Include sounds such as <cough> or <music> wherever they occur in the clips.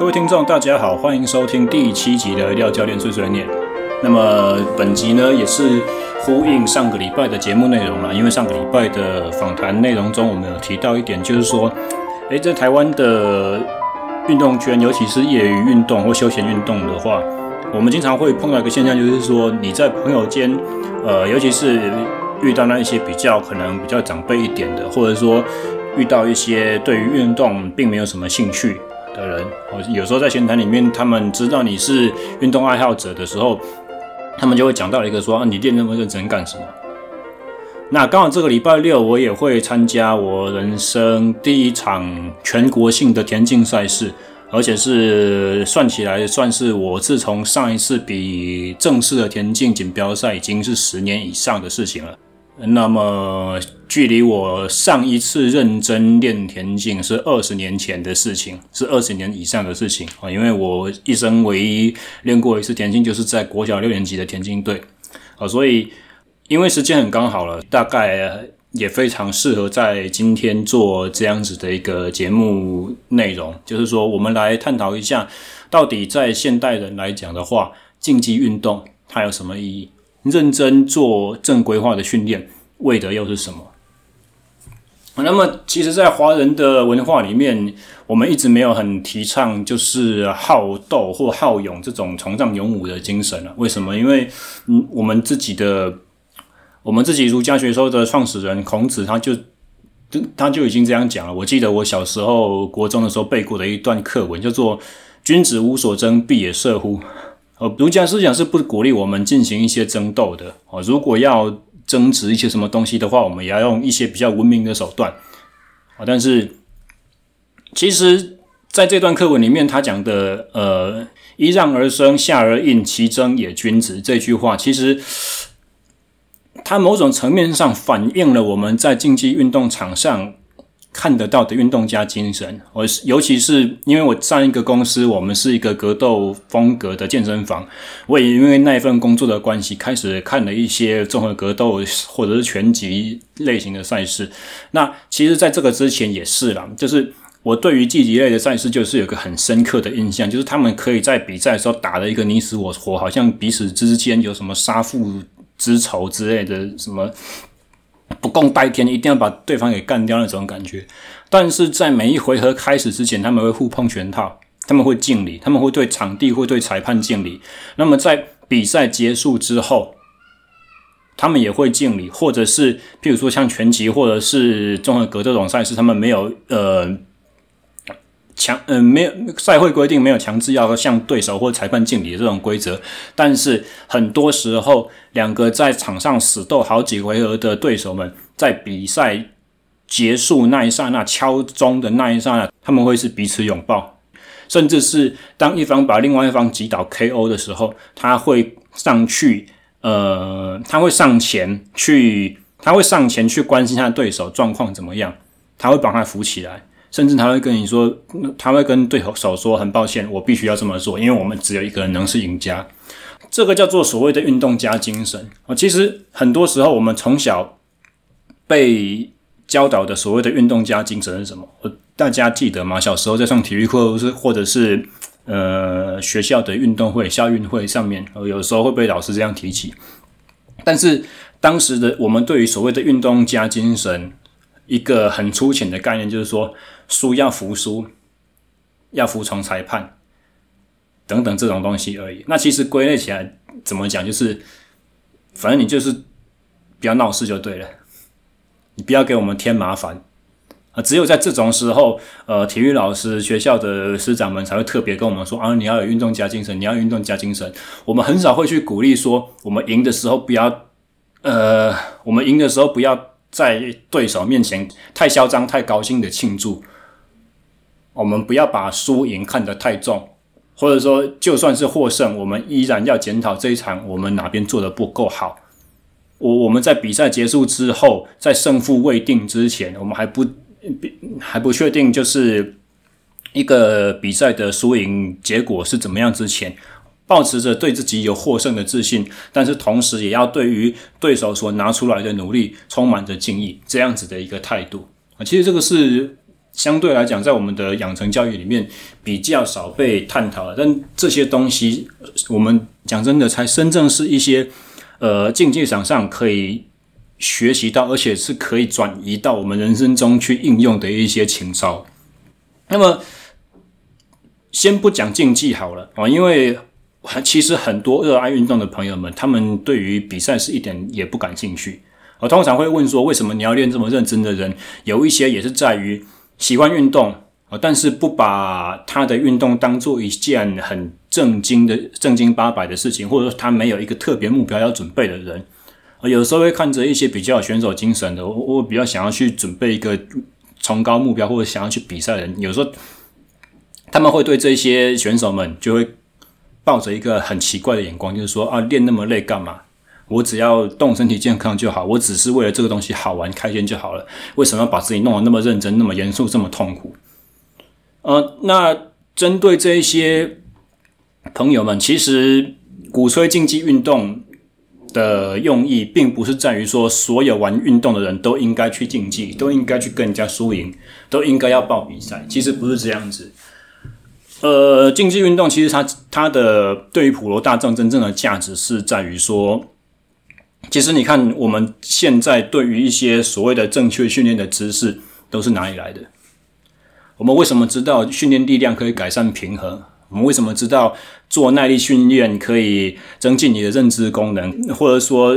各位听众，大家好，欢迎收听第七集的廖教练碎碎念。那么本集呢，也是呼应上个礼拜的节目内容了，因为上个礼拜的访谈内容中，我们有提到一点，就是说，诶，在台湾的运动圈，尤其是业余运动或休闲运动的话，我们经常会碰到一个现象，就是说你在朋友间，呃，尤其是遇到那一些比较可能比较长辈一点的，或者说遇到一些对于运动并没有什么兴趣的人，我有时候在闲谈里面，他们知道你是运动爱好者的时候，他们就会讲到一个说啊，你练那么认真干什么？那刚好这个礼拜六我也会参加我人生第一场全国性的田径赛事，而且是算起来算是我自从上一次比正式的田径锦标赛已经是十年以上的事情了。那么，距离我上一次认真练田径是二十年前的事情，是二十年以上的事情啊！因为我一生唯一练过一次田径，就是在国小六年级的田径队啊，所以因为时间很刚好了，大概也非常适合在今天做这样子的一个节目内容，就是说，我们来探讨一下，到底在现代人来讲的话，竞技运动它有什么意义？认真做正规化的训练，为的又是什么？那么，其实，在华人的文化里面，我们一直没有很提倡就是好斗或好勇这种崇尚勇武的精神啊。为什么？因为，嗯，我们自己的，我们自己儒家学说的创始人孔子，他就，他就已经这样讲了。我记得我小时候国中的时候背过的一段课文，叫做“君子无所争，必也射乎”。呃，儒家思想是不鼓励我们进行一些争斗的哦。如果要争执一些什么东西的话，我们也要用一些比较文明的手段啊。但是，其实在这段课文里面，他讲的“呃，揖让而生，下而应，其争也君子”这句话，其实它某种层面上反映了我们在竞技运动场上。看得到的运动家精神，我尤其是因为我上一个公司，我们是一个格斗风格的健身房，我也因为那一份工作的关系，开始看了一些综合格斗或者是拳击类型的赛事。那其实，在这个之前也是啦，就是我对于竞技类的赛事，就是有个很深刻的印象，就是他们可以在比赛的时候打了一个你死我活，好像彼此之间有什么杀父之仇之类的什么。不共戴天，一定要把对方给干掉那种感觉。但是在每一回合开始之前，他们会互碰拳套，他们会敬礼，他们会对场地、会对裁判敬礼。那么在比赛结束之后，他们也会敬礼，或者是譬如说像拳击或者是综合格这种赛事，他们没有呃。强嗯、呃，没有赛会规定没有强制要向对手或裁判敬礼的这种规则，但是很多时候，两个在场上死斗好几回合的对手们，在比赛结束那一刹那敲钟的那一刹那，他们会是彼此拥抱，甚至是当一方把另外一方击倒 KO 的时候，他会上去，呃，他会上前去，他会上前去关心他的对手状况怎么样，他会把他扶起来。甚至他会跟你说，他会跟对手说：“很抱歉，我必须要这么做，因为我们只有一个人能是赢家。”这个叫做所谓的运动家精神啊。其实很多时候，我们从小被教导的所谓的运动家精神是什么？大家记得吗？小时候在上体育课，或是或者是呃学校的运动会、校运会上面，有时候会被老师这样提起。但是当时的我们对于所谓的运动家精神，一个很粗浅的概念，就是说。输要服输，要服从裁判，等等这种东西而已。那其实归类起来，怎么讲？就是反正你就是不要闹事就对了，你不要给我们添麻烦啊！只有在这种时候，呃，体育老师、学校的师长们才会特别跟我们说啊，你要有运动家精神，你要运动家精神。我们很少会去鼓励说，我们赢的时候不要，呃，我们赢的时候不要在对手面前太嚣张、太高兴的庆祝。我们不要把输赢看得太重，或者说，就算是获胜，我们依然要检讨这一场我们哪边做的不够好。我我们在比赛结束之后，在胜负未定之前，我们还不还不确定，就是一个比赛的输赢结果是怎么样之前，抱持着对自己有获胜的自信，但是同时也要对于对手所拿出来的努力充满着敬意，这样子的一个态度啊，其实这个是。相对来讲，在我们的养成教育里面比较少被探讨的。但这些东西，我们讲真的，才真正是一些呃竞技场上可以学习到，而且是可以转移到我们人生中去应用的一些情操。那么，先不讲竞技好了啊，因为其实很多热爱运动的朋友们，他们对于比赛是一点也不感兴趣。我通常会问说，为什么你要练这么认真的人？有一些也是在于。喜欢运动啊，但是不把他的运动当做一件很正经的、正经八百的事情，或者说他没有一个特别目标要准备的人啊，有时候会看着一些比较有选手精神的，我我比较想要去准备一个崇高目标或者想要去比赛的人，有时候他们会对这些选手们就会抱着一个很奇怪的眼光，就是说啊，练那么累干嘛？我只要动身体健康就好，我只是为了这个东西好玩开心就好了。为什么要把自己弄得那么认真、那么严肃、这么痛苦？呃，那针对这一些朋友们，其实鼓吹竞技运动的用意，并不是在于说所有玩运动的人都应该去竞技，都应该去跟人家输赢，都应该要报比赛。其实不是这样子。呃，竞技运动其实它它的对于普罗大众真正的价值是在于说。其实你看，我们现在对于一些所谓的正确训练的知识都是哪里来的？我们为什么知道训练力量可以改善平衡？我们为什么知道做耐力训练可以增进你的认知功能？或者说，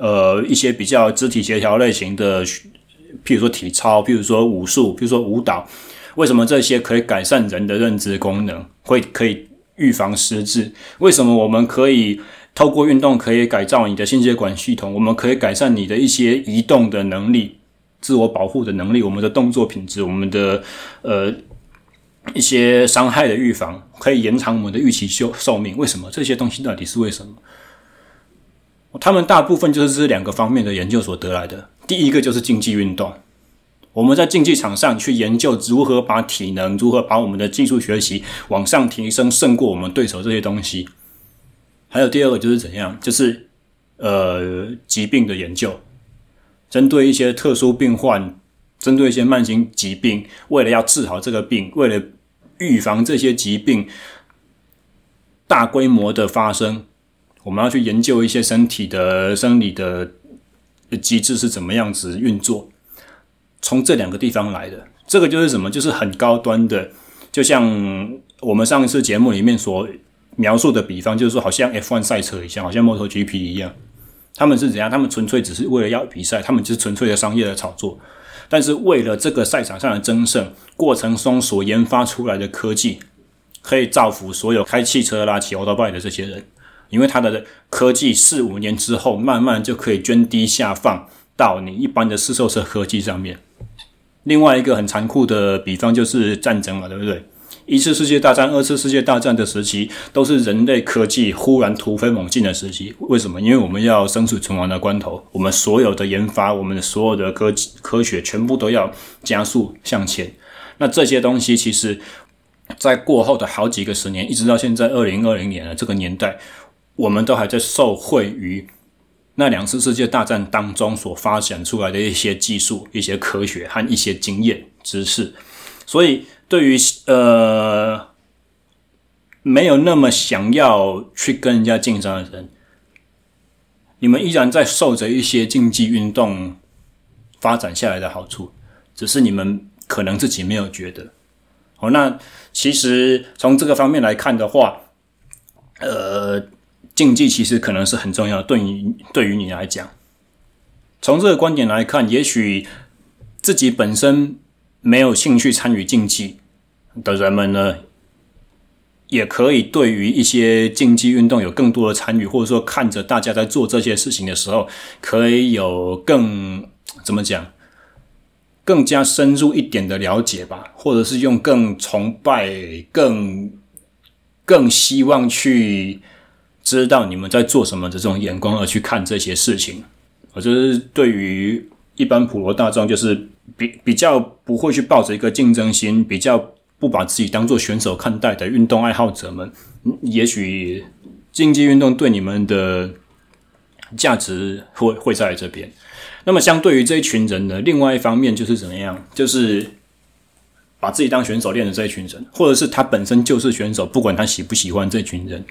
呃，一些比较肢体协调类型的，譬如说体操，譬如说武术，譬如说舞蹈，为什么这些可以改善人的认知功能，会可以预防失智？为什么我们可以？透过运动可以改造你的心血管系统，我们可以改善你的一些移动的能力、自我保护的能力、我们的动作品质、我们的呃一些伤害的预防，可以延长我们的预期寿寿命。为什么？这些东西到底是为什么？他们大部分就是这两个方面的研究所得来的。第一个就是竞技运动，我们在竞技场上去研究如何把体能、如何把我们的技术学习往上提升，胜过我们对手这些东西。还有第二个就是怎样，就是呃疾病的研究，针对一些特殊病患，针对一些慢性疾病，为了要治好这个病，为了预防这些疾病大规模的发生，我们要去研究一些身体的生理的机制是怎么样子运作，从这两个地方来的，这个就是什么？就是很高端的，就像我们上一次节目里面所。描述的比方就是说，好像 F1 赛车一样，好像 MotoGP 一样，他们是怎样？他们纯粹只是为了要比赛，他们就是纯粹的商业的炒作。但是为了这个赛场上的争胜，过程中所研发出来的科技，可以造福所有开汽车、拉骑欧兜拜的这些人，因为他的科技四五年之后，慢慢就可以涓滴下放到你一般的市售车科技上面。另外一个很残酷的比方就是战争嘛，对不对？一次世界大战、二次世界大战的时期，都是人类科技忽然突飞猛进的时期。为什么？因为我们要生死存亡的关头，我们所有的研发、我们的所有的科技、科学，全部都要加速向前。那这些东西，其实，在过后的好几个十年，一直到现在二零二零年的这个年代，我们都还在受惠于那两次世界大战当中所发展出来的一些技术、一些科学和一些经验知识，所以。对于呃没有那么想要去跟人家竞争的人，你们依然在受着一些竞技运动发展下来的好处，只是你们可能自己没有觉得。好，那其实从这个方面来看的话，呃，竞技其实可能是很重要的，对于对于你来讲，从这个观点来看，也许自己本身。没有兴趣参与竞技的人们呢，也可以对于一些竞技运动有更多的参与，或者说看着大家在做这些事情的时候，可以有更怎么讲，更加深入一点的了解吧，或者是用更崇拜、更更希望去知道你们在做什么的这种眼光而去看这些事情。我就是对于一般普罗大众，就是。比比较不会去抱着一个竞争心，比较不把自己当做选手看待的运动爱好者们，也许竞技运动对你们的价值会会在这边。那么，相对于这一群人呢，另外一方面就是怎么样？就是把自己当选手练的这一群人，或者是他本身就是选手，不管他喜不喜欢这群人。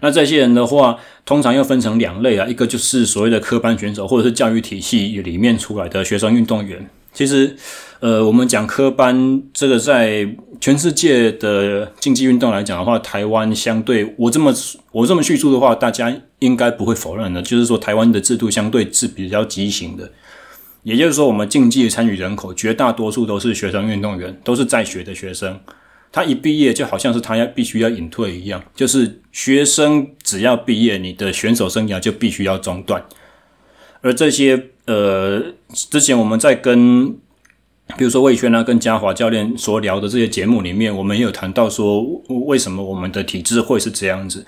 那这些人的话，通常又分成两类啊，一个就是所谓的科班选手，或者是教育体系里面出来的学生运动员。其实，呃，我们讲科班这个，在全世界的竞技运动来讲的话，台湾相对我这么我这么叙述的话，大家应该不会否认的，就是说台湾的制度相对是比较畸形的。也就是说，我们竞技参与人口绝大多数都是学生运动员，都是在学的学生。他一毕业就好像是他要必须要隐退一样，就是学生只要毕业，你的选手生涯就必须要中断。而这些呃，之前我们在跟比如说魏轩啊、跟嘉华教练所聊的这些节目里面，我们也有谈到说，为什么我们的体制会是这样子？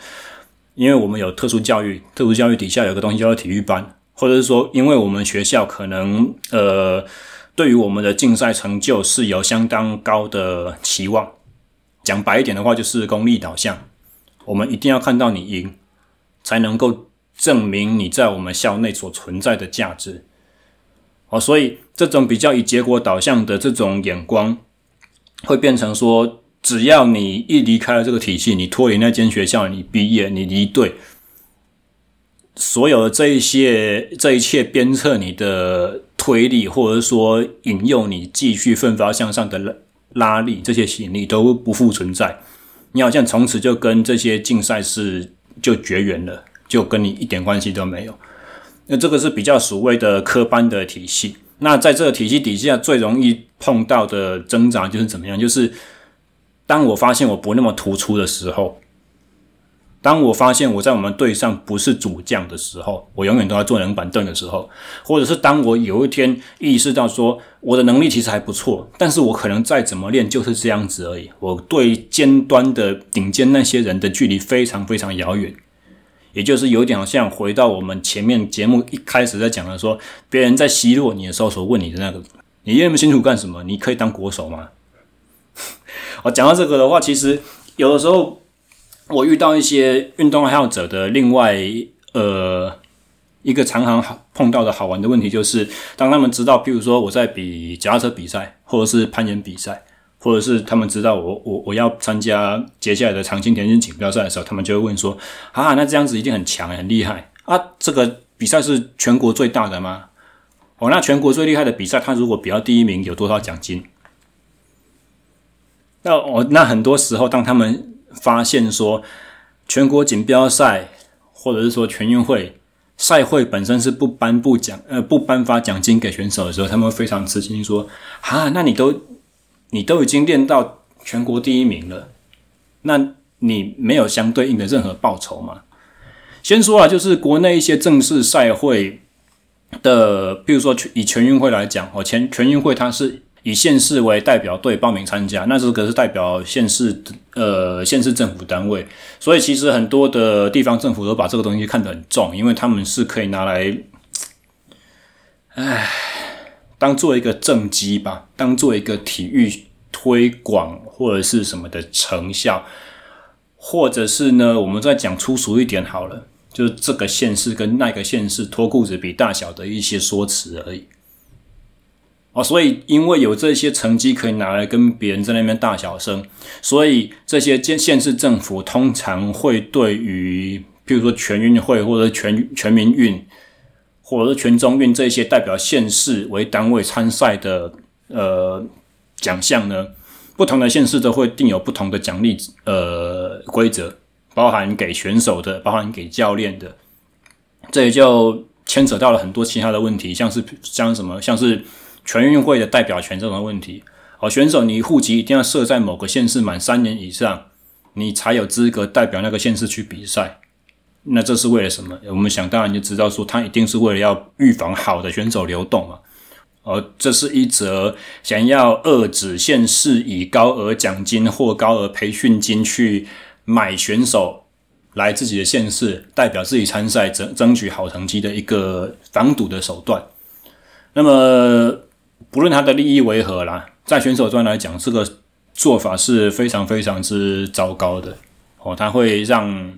因为我们有特殊教育，特殊教育底下有个东西叫做体育班，或者是说，因为我们学校可能呃，对于我们的竞赛成就是有相当高的期望。讲白一点的话，就是功利导向。我们一定要看到你赢，才能够证明你在我们校内所存在的价值。哦，所以这种比较以结果导向的这种眼光，会变成说，只要你一离开了这个体系，你脱离那间学校，你毕业，你离队，所有的这一些这一切鞭策你的推理，或者说引诱你继续奋发向上的拉力，这些吸引力都不复存在。你好像从此就跟这些竞赛事就绝缘了，就跟你一点关系都没有。那这个是比较所谓的科班的体系。那在这个体系底下，最容易碰到的增长就是怎么样？就是当我发现我不那么突出的时候。当我发现我在我们队上不是主将的时候，我永远都在坐冷板凳的时候，或者是当我有一天意识到说我的能力其实还不错，但是我可能再怎么练就是这样子而已，我对尖端的顶尖那些人的距离非常非常遥远，也就是有点好像回到我们前面节目一开始在讲的说，别人在奚落你的时候所问你的那个，你练那么辛苦干什么？你可以当国手吗？我 <laughs> 讲到这个的话，其实有的时候。我遇到一些运动爱好者的另外呃一个常常碰到的好玩的问题，就是当他们知道，譬如说我在比脚踏车比赛，或者是攀岩比赛，或者是他们知道我我我要参加接下来的长青田径锦标赛的时候，他们就会问说：啊，那这样子一定很强很厉害啊！这个比赛是全国最大的吗？哦，那全国最厉害的比赛，他如果比到第一名，有多少奖金？那我那很多时候，当他们发现说，全国锦标赛或者是说全运会赛会本身是不颁布奖呃不颁发奖金给选手的时候，他们非常吃惊说：“哈，那你都你都已经练到全国第一名了，那你没有相对应的任何报酬吗？”先说啊，就是国内一些正式赛会的，比如说以全运会来讲，哦，全全运会它是。以县市为代表队报名参加，那这个是代表县市呃县市政府单位，所以其实很多的地方政府都把这个东西看得很重，因为他们是可以拿来，唉，当做一个政绩吧，当做一个体育推广或者是什么的成效，或者是呢，我们再讲粗俗一点好了，就是这个县市跟那个县市脱裤子比大小的一些说辞而已。哦，所以因为有这些成绩可以拿来跟别人在那边大小声，所以这些县县市政府通常会对于，譬如说全运会或者全全民运，或者是全中运这些代表县市为单位参赛的呃奖项呢，不同的县市都会定有不同的奖励呃规则，包含给选手的，包含给教练的，这也就牵扯到了很多其他的问题，像是像什么，像是。全运会的代表权这种问题，哦，选手你户籍一定要设在某个县市满三年以上，你才有资格代表那个县市去比赛。那这是为了什么？我们想当然就知道说，他一定是为了要预防好的选手流动嘛。哦，这是一则想要遏制县市以高额奖金或高额培训金去买选手来自己的县市代表自己参赛，争争取好成绩的一个防堵的手段。那么。不论他的利益为何啦，在选手端来讲，这个做法是非常非常之糟糕的哦。他会让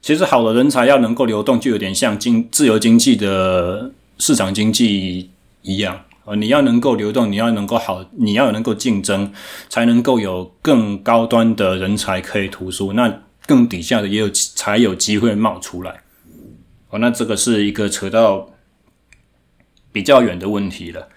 其实好的人才要能够流动，就有点像经自由经济的市场经济一样呃，你要能够流动，你要能够好，你要能够竞争，才能够有更高端的人才可以突出，那更底下的也有才有机会冒出来。哦，那这个是一个扯到比较远的问题了。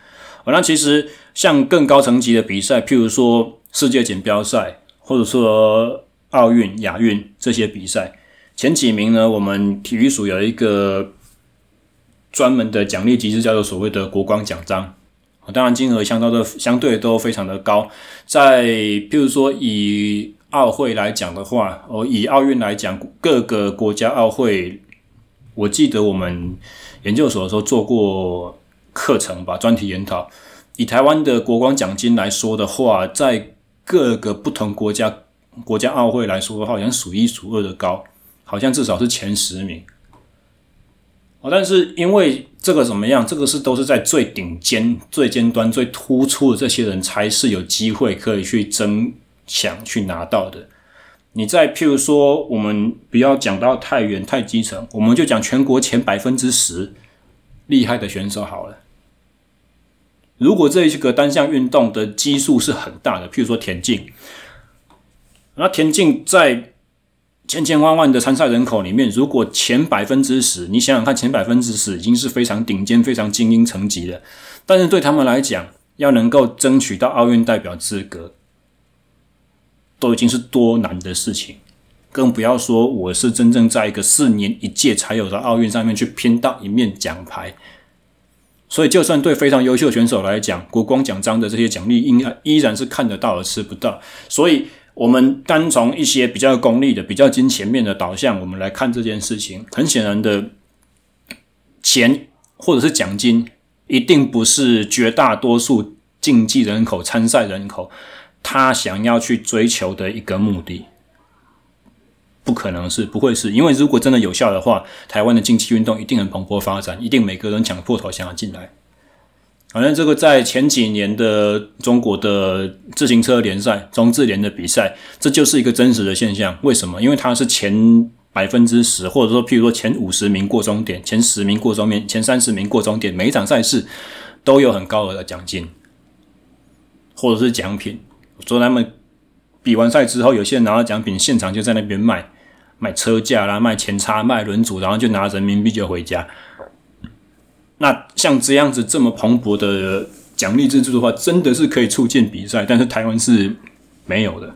那其实像更高层级的比赛，譬如说世界锦标赛，或者说奥运、亚运这些比赛，前几名呢，我们体育署有一个专门的奖励机制，叫做所谓的国光奖章。当然，金额相当的相对都非常的高。在譬如说以奥会来讲的话，哦，以奥运来讲，各个国家奥会，我记得我们研究所的时候做过课程吧，专题研讨。以台湾的国光奖金来说的话，在各个不同国家国家奥会来说的话，好像数一数二的高，好像至少是前十名。哦，但是因为这个怎么样？这个是都是在最顶尖、最尖端、最突出的这些人才是有机会可以去争抢、去拿到的。你再譬如说，我们不要讲到太远、太基层，我们就讲全国前百分之十厉害的选手好了。如果这一个单项运动的基数是很大的，譬如说田径，那田径在。千千万万的参赛人口里面，如果前百分之十，你想想看，前百分之十已经是非常顶尖、非常精英层级了。但是对他们来讲，要能够争取到奥运代表资格，都已经是多难的事情。更不要说我是真正在一个四年一届才有的奥运上面去拼到一面奖牌。所以，就算对非常优秀选手来讲，国光奖章的这些奖励，应该依然是看得到而吃不到。所以。我们单从一些比较功利的、比较金钱面的导向，我们来看这件事情。很显然的，钱或者是奖金，一定不是绝大多数竞技人口、参赛人口他想要去追求的一个目的。不可能是，不会是，因为如果真的有效的话，台湾的竞技运动一定很蓬勃发展，一定每个人抢破头想要进来。反正这个在前几年的中国的自行车联赛中自联的比赛，这就是一个真实的现象。为什么？因为它是前百分之十，或者说譬如说前五十名过终点，前十名过终点，前三十名过终点，每一场赛事都有很高额的奖金，或者是奖品。说他们比完赛之后，有些人拿到奖品，现场就在那边卖，卖车架啦，卖前叉，卖轮组，然后就拿人民币就回家。那像这样子这么蓬勃的奖励制度的话，真的是可以促进比赛，但是台湾是没有的，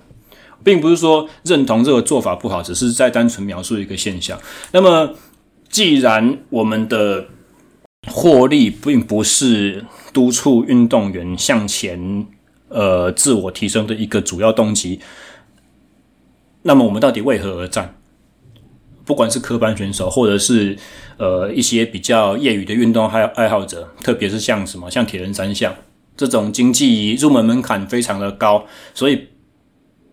并不是说认同这个做法不好，只是在单纯描述一个现象。那么，既然我们的获利并不是督促运动员向前呃自我提升的一个主要动机，那么我们到底为何而战？不管是科班选手，或者是呃一些比较业余的运动爱爱好者，特别是像什么像铁人三项这种经济入门门槛非常的高，所以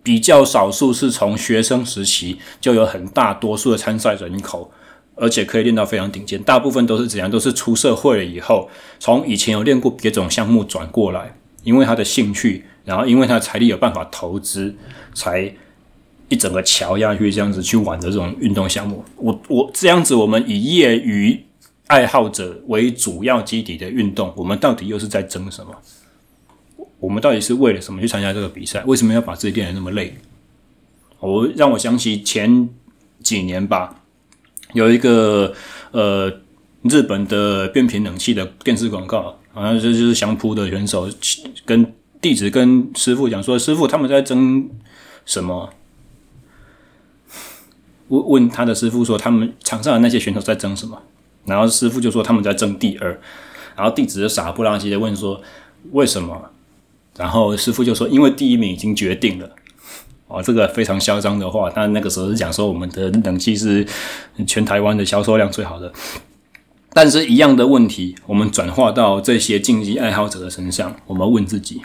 比较少数是从学生时期就有很大多数的参赛人口，而且可以练到非常顶尖。大部分都是怎样？都是出社会了以后，从以前有练过别种项目转过来，因为他的兴趣，然后因为他的财力有办法投资，才。一整个桥下去，这样子去玩的这种运动项目，我我这样子，我们以业余爱好者为主要基底的运动，我们到底又是在争什么？我们到底是为了什么去参加这个比赛？为什么要把自己练得那么累？我让我想起前几年吧，有一个呃日本的变频冷气的电视广告，好像这就是相扑的选手跟弟子跟师傅讲说，师傅他们在争什么？问问他的师傅说：“他们场上的那些选手在争什么？”然后师傅就说：“他们在争第二。”然后弟子傻不拉几的问说：“为什么？”然后师傅就说：“因为第一名已经决定了。”哦，这个非常嚣张的话。但那个时候是讲说我们的冷气是全台湾的销售量最好的。但是，一样的问题，我们转化到这些竞技爱好者的身上，我们问自己：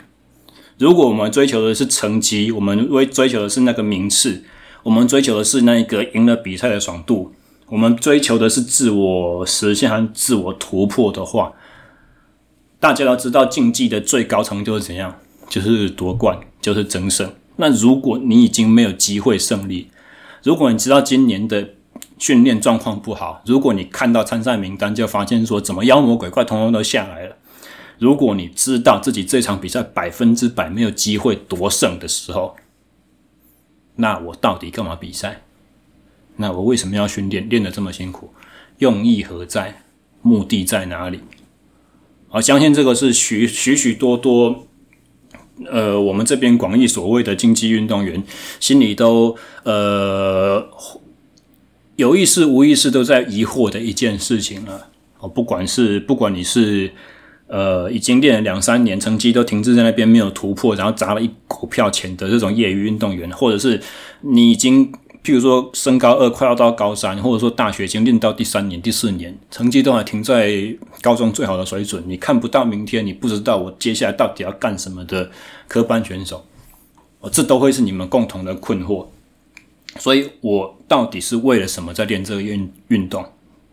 如果我们追求的是成绩，我们为追求的是那个名次。我们追求的是那个赢了比赛的爽度，我们追求的是自我实现和自我突破的话，大家都知道竞技的最高成就是怎样，就是夺冠，就是争胜。那如果你已经没有机会胜利，如果你知道今年的训练状况不好，如果你看到参赛名单就发现说怎么妖魔鬼怪通通都下来了，如果你知道自己这场比赛百分之百没有机会夺胜的时候，那我到底干嘛比赛？那我为什么要训练？练得这么辛苦，用意何在？目的在哪里？我相信这个是许许许多多，呃，我们这边广义所谓的竞技运动员心里都呃有意识无意识都在疑惑的一件事情了。哦，不管是不管你是呃已经练了两三年，成绩都停滞在那边没有突破，然后砸了一股票钱的这种业余运动员，或者是你已经。譬如说，升高二快要到高三，或者说大学已经练到第三年、第四年，成绩都还停在高中最好的水准，你看不到明天，你不知道我接下来到底要干什么的科班选手，哦，这都会是你们共同的困惑。所以，我到底是为了什么在练这个运运动？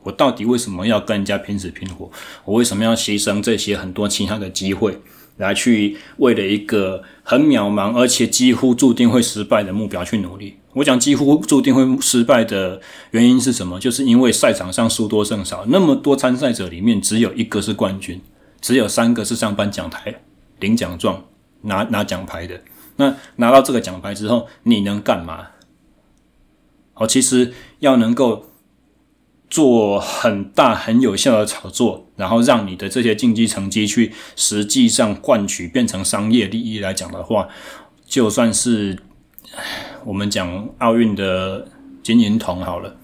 我到底为什么要跟人家拼死拼活？我为什么要牺牲这些很多其他的机会，来去为了一个很渺茫而且几乎注定会失败的目标去努力？我讲几乎注定会失败的原因是什么？就是因为赛场上输多胜少，那么多参赛者里面只有一个是冠军，只有三个是上颁奖台领奖状拿拿奖牌的。那拿到这个奖牌之后，你能干嘛？好，其实要能够做很大很有效的炒作，然后让你的这些竞技成绩去实际上换取变成商业利益来讲的话，就算是。我们讲奥运的金银铜好了，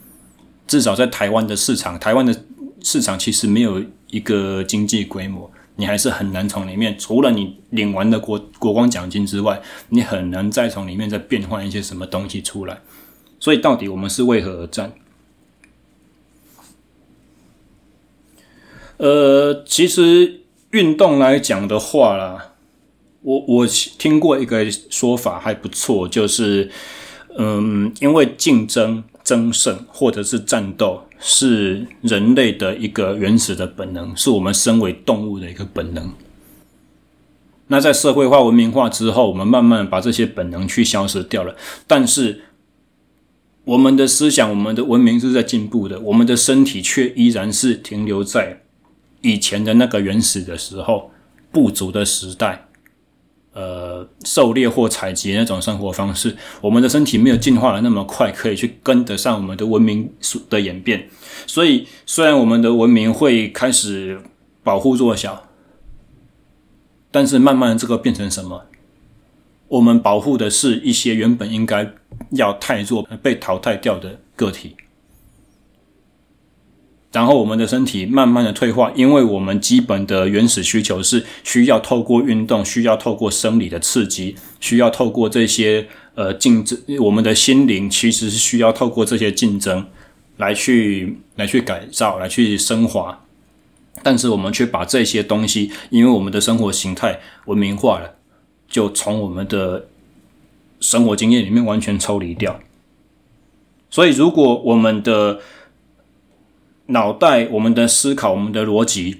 至少在台湾的市场，台湾的市场其实没有一个经济规模，你还是很难从里面，除了你领完的国国光奖金之外，你很难再从里面再变换一些什么东西出来。所以，到底我们是为何而战？呃，其实运动来讲的话啦。我我听过一个说法还不错，就是，嗯，因为竞争、争胜或者是战斗是人类的一个原始的本能，是我们身为动物的一个本能。那在社会化、文明化之后，我们慢慢把这些本能去消失掉了。但是，我们的思想、我们的文明是在进步的，我们的身体却依然是停留在以前的那个原始的时候，部族的时代。呃，狩猎或采集那种生活方式，我们的身体没有进化的那么快，可以去跟得上我们的文明的演变。所以，虽然我们的文明会开始保护弱小，但是慢慢的这个变成什么？我们保护的是一些原本应该要太弱、被淘汰掉的个体。然后我们的身体慢慢的退化，因为我们基本的原始需求是需要透过运动，需要透过生理的刺激，需要透过这些呃竞争，我们的心灵其实是需要透过这些竞争来去来去改造，来去升华。但是我们却把这些东西，因为我们的生活形态文明化了，就从我们的生活经验里面完全抽离掉。所以如果我们的脑袋，我们的思考，我们的逻辑，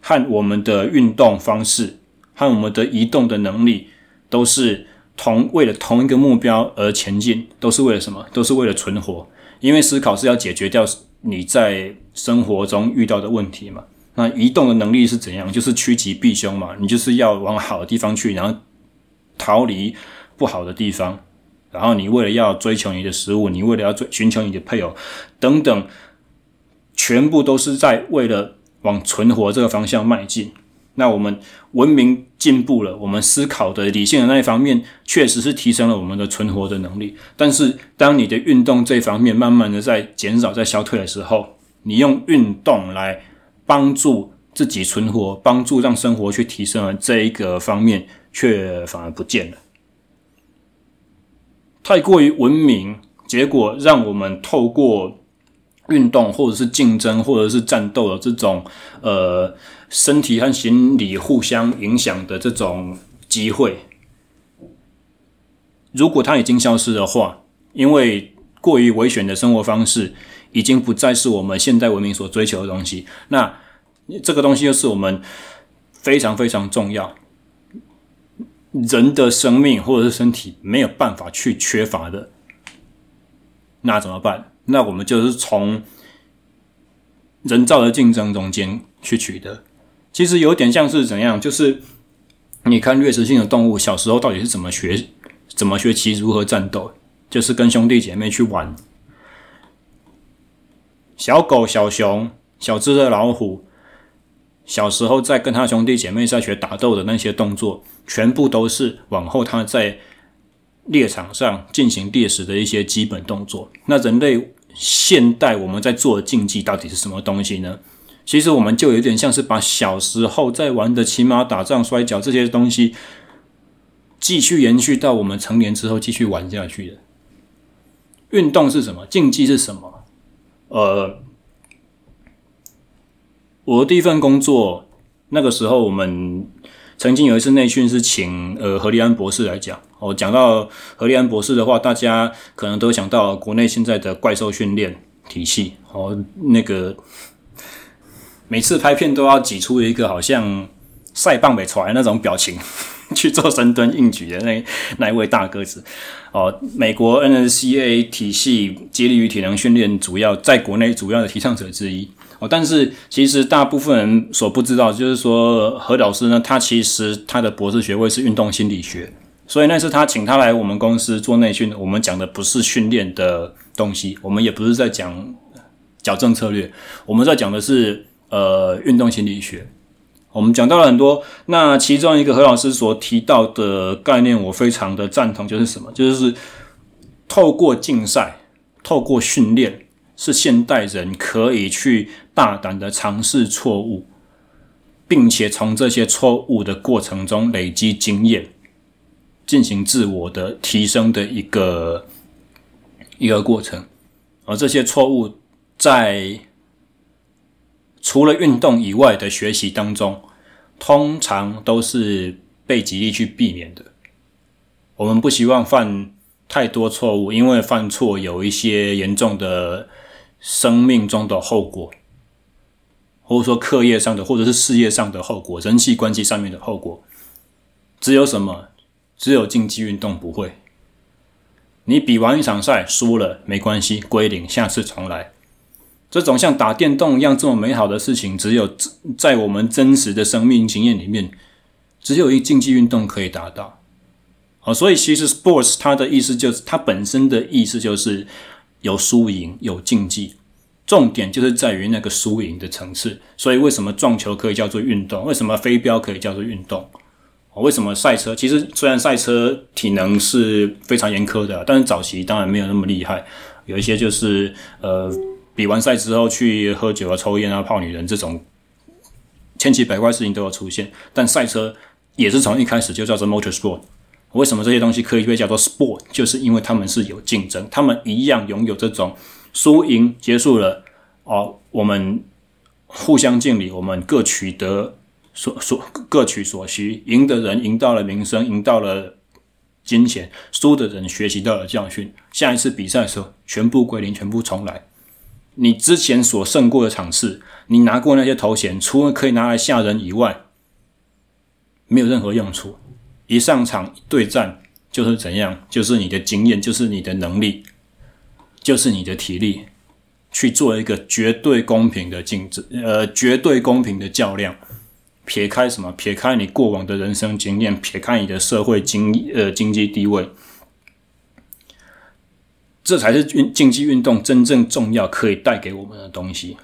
和我们的运动方式，和我们的移动的能力，都是同为了同一个目标而前进，都是为了什么？都是为了存活。因为思考是要解决掉你在生活中遇到的问题嘛。那移动的能力是怎样？就是趋吉避凶嘛。你就是要往好的地方去，然后逃离不好的地方。然后你为了要追求你的食物，你为了要追寻求你的配偶等等。全部都是在为了往存活这个方向迈进。那我们文明进步了，我们思考的理性的那一方面确实是提升了我们的存活的能力。但是，当你的运动这方面慢慢的在减少、在消退的时候，你用运动来帮助自己存活、帮助让生活去提升了这一个方面，却反而不见了。太过于文明，结果让我们透过。运动或者是竞争或者是战斗的这种呃身体和心理互相影响的这种机会，如果它已经消失的话，因为过于危险的生活方式已经不再是我们现代文明所追求的东西，那这个东西又是我们非常非常重要，人的生命或者是身体没有办法去缺乏的，那怎么办？那我们就是从人造的竞争中间去取得，其实有点像是怎样，就是你看掠食性的动物小时候到底是怎么学，怎么学习如何战斗，就是跟兄弟姐妹去玩。小狗、小熊、小只的老虎，小时候在跟他兄弟姐妹在学打斗的那些动作，全部都是往后他在猎场上进行猎食的一些基本动作。那人类现代我们在做的竞技到底是什么东西呢？其实我们就有点像是把小时候在玩的骑马、打仗、摔跤这些东西，继续延续到我们成年之后继续玩下去的。运动是什么？竞技是什么？呃，我的第一份工作，那个时候我们曾经有一次内训是请呃何立安博士来讲。哦，讲到何立安博士的话，大家可能都想到国内现在的怪兽训练体系。哦，那个。每次拍片都要挤出一个好像赛棒没出来那种表情 <laughs> 去做深蹲硬举的那那一位大个子哦，美国 NSCA 体系肌力与体能训练主要在国内主要的提倡者之一但是其实大部分人所不知道就是说何老师呢，他其实他的博士学位是运动心理学，所以那次他请他来我们公司做内训，我们讲的不是训练的东西，我们也不是在讲矫正策略，我们在讲的是。呃，运动心理学，我们讲到了很多。那其中一个何老师所提到的概念，我非常的赞同，就是什么？就是透过竞赛，透过训练，是现代人可以去大胆的尝试错误，并且从这些错误的过程中累积经验，进行自我的提升的一个一个过程。而这些错误在除了运动以外的学习当中，通常都是被极力去避免的。我们不希望犯太多错误，因为犯错有一些严重的生命中的后果，或者说课业上的，或者是事业上的后果，人际关系上面的后果。只有什么？只有竞技运动不会。你比完一场赛输了没关系，归零，下次重来。这种像打电动一样这么美好的事情，只有在我们真实的生命经验里面，只有一竞技运动可以达到。好，所以其实 sports 它的意思就是它本身的意思就是有输赢有竞技，重点就是在于那个输赢的层次。所以为什么撞球可以叫做运动？为什么飞镖可以叫做运动？为什么赛车？其实虽然赛车体能是非常严苛的，但是早期当然没有那么厉害，有一些就是呃。比完赛之后去喝酒啊、抽烟啊、泡女人这种千奇百怪事情都有出现，但赛车也是从一开始就叫做 motor sport。为什么这些东西可以被叫做 sport？就是因为他们是有竞争，他们一样拥有这种输赢结束了哦，我们互相敬礼，我们各取得所所各取所需，赢的人赢到了名声，赢到了金钱；输的人学习到了教训。下一次比赛的时候，全部归零，全部重来。你之前所胜过的场次，你拿过那些头衔，除了可以拿来吓人以外，没有任何用处。一上场对战就是怎样？就是你的经验，就是你的能力，就是你的体力，去做一个绝对公平的竞争，呃，绝对公平的较量。撇开什么？撇开你过往的人生经验，撇开你的社会经呃经济地位。这才是运竞技运动真正重要可以带给我们的东西。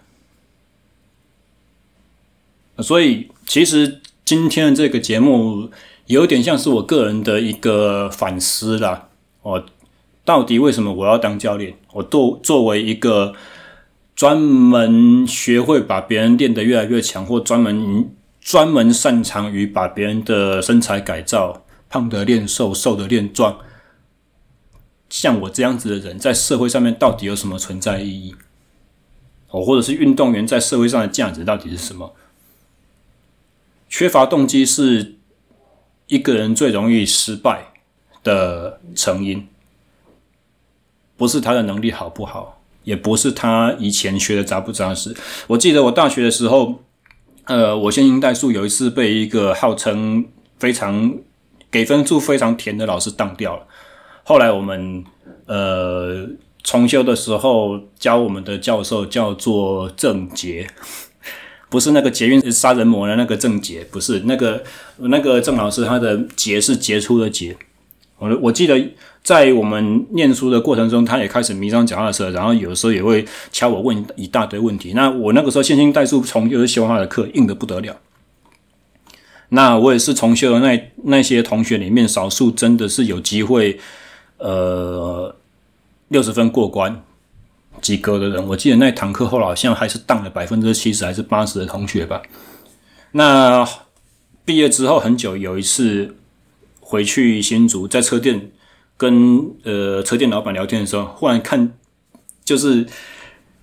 所以，其实今天的这个节目有点像是我个人的一个反思啦。哦，到底为什么我要当教练？我作作为一个专门学会把别人练得越来越强，或专门专门擅长于把别人的身材改造，胖的练瘦，瘦的练壮。像我这样子的人，在社会上面到底有什么存在意义？哦，或者是运动员在社会上的价值到底是什么？缺乏动机是一个人最容易失败的成因，不是他的能力好不好，也不是他以前学的扎不扎实。我记得我大学的时候，呃，我线性代数有一次被一个号称非常给分数非常甜的老师当掉了。后来我们呃重修的时候，教我们的教授叫做郑捷，不是那个捷运杀人魔的那个郑杰，不是那个那个郑老师，他的杰是杰出的杰。我我记得在我们念书的过程中，他也开始迷上脚踏车，然后有时候也会敲我问一大堆问题。那我那个时候线性代数重修修他的课，硬得不得了。那我也是重修的那那些同学里面，少数真的是有机会，呃，六十分过关及格的人。我记得那堂课后好像还是当了百分之七十还是八十的同学吧。那毕业之后很久，有一次。回去新竹，在车店跟呃车店老板聊天的时候，忽然看就是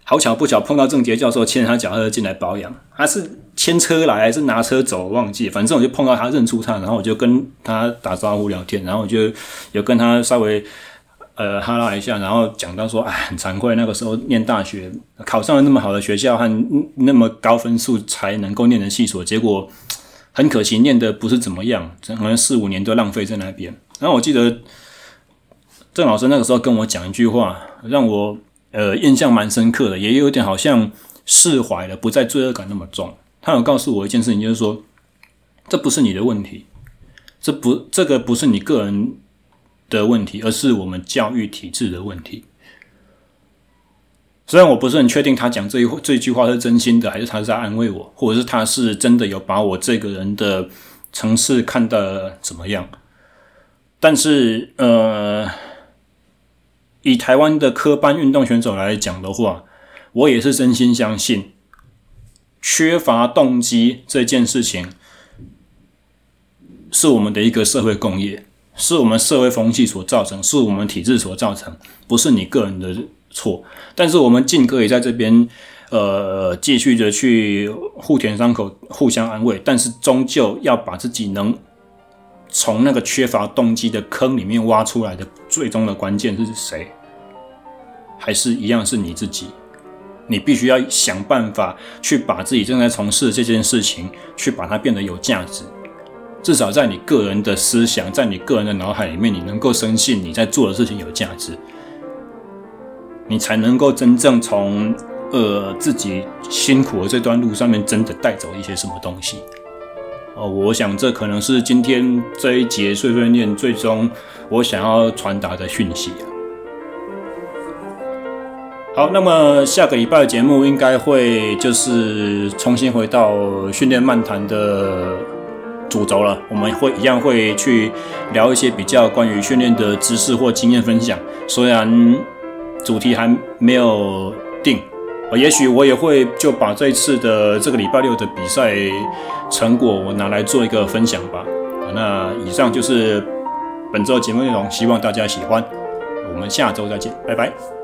好巧不巧碰到郑杰教授牵着他脚踏车进来保养，他是牵车来还是拿车走，忘记，反正我就碰到他认出他，然后我就跟他打招呼聊天，然后我就有跟他稍微呃哈拉一下，然后讲到说，哎，很惭愧，那个时候念大学考上了那么好的学校和那么高分数才能够念的系所，结果。很可惜，念的不是怎么样，可能四五年都浪费在那边。然后我记得郑老师那个时候跟我讲一句话，让我呃印象蛮深刻的，也有点好像释怀了，不再罪恶感那么重。他有告诉我一件事情，就是说，这不是你的问题，这不这个不是你个人的问题，而是我们教育体制的问题。虽然我不是很确定他讲这一这句话是真心的，还是他是在安慰我，或者是他是真的有把我这个人的层次看得怎么样，但是呃，以台湾的科班运动选手来讲的话，我也是真心相信，缺乏动机这件事情是我们的一个社会共业，是我们社会风气所造成，是我们体制所造成，不是你个人的。错，但是我们尽可以在这边，呃，继续的去互舔伤口，互相安慰。但是终究要把自己能从那个缺乏动机的坑里面挖出来的，最终的关键是谁？还是一样是你自己？你必须要想办法去把自己正在从事这件事情，去把它变得有价值。至少在你个人的思想，在你个人的脑海里面，你能够深信你在做的事情有价值。你才能够真正从呃自己辛苦的这段路上面真的带走一些什么东西哦，我想这可能是今天这一节碎碎念最终我想要传达的讯息啊。好，那么下个礼拜的节目应该会就是重新回到训练漫谈的主轴了，我们会一样会去聊一些比较关于训练的知识或经验分享，虽然。主题还没有定，也许我也会就把这次的这个礼拜六的比赛成果我拿来做一个分享吧。那以上就是本周节目内容，希望大家喜欢。我们下周再见，拜拜。